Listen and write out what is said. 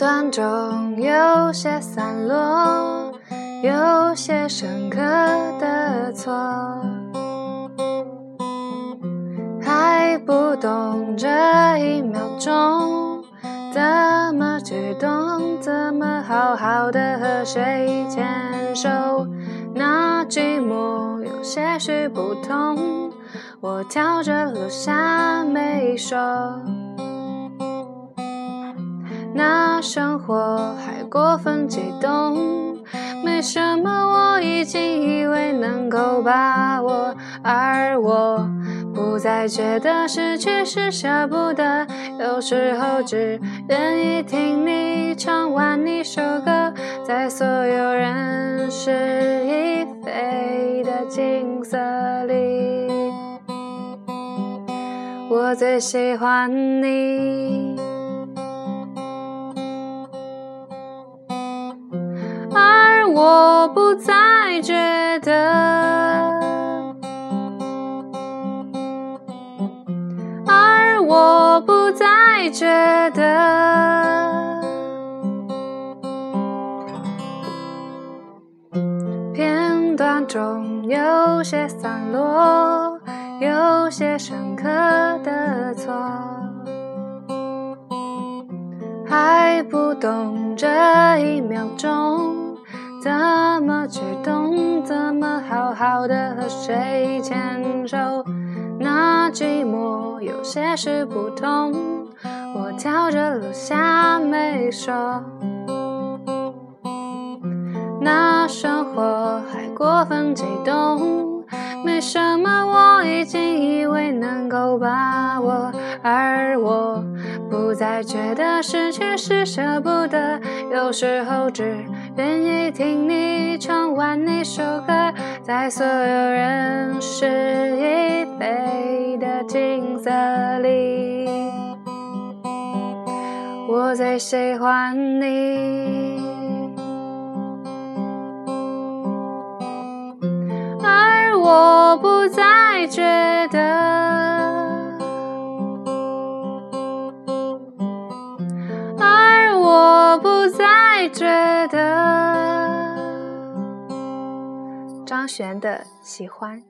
段中有些散落，有些深刻的错，还不懂这一秒钟怎么举动，怎么好好的和谁牵手。那寂寞有些许不同，我跳着落下没说。那生活还过分激动，没什么我已经以为能够把握，而我不再觉得失去是舍不得，有时候只愿意听你唱完一首歌，在所有人事已非的景色里，我最喜欢你。我不再觉得，而我不再觉得，片段中有些散落，有些深刻的错，还不懂这一秒钟。怎么去懂？怎么好好的和谁牵手？那寂寞有些事不同，我跳着落下没说。那生活还过分激动，没什么我已经以为能够把握，而我觉得失去是舍不得，有时候只。愿意听你唱完一首歌，在所有人事已非的景色里，我最喜欢你，而我不再觉得，的。张悬的喜欢。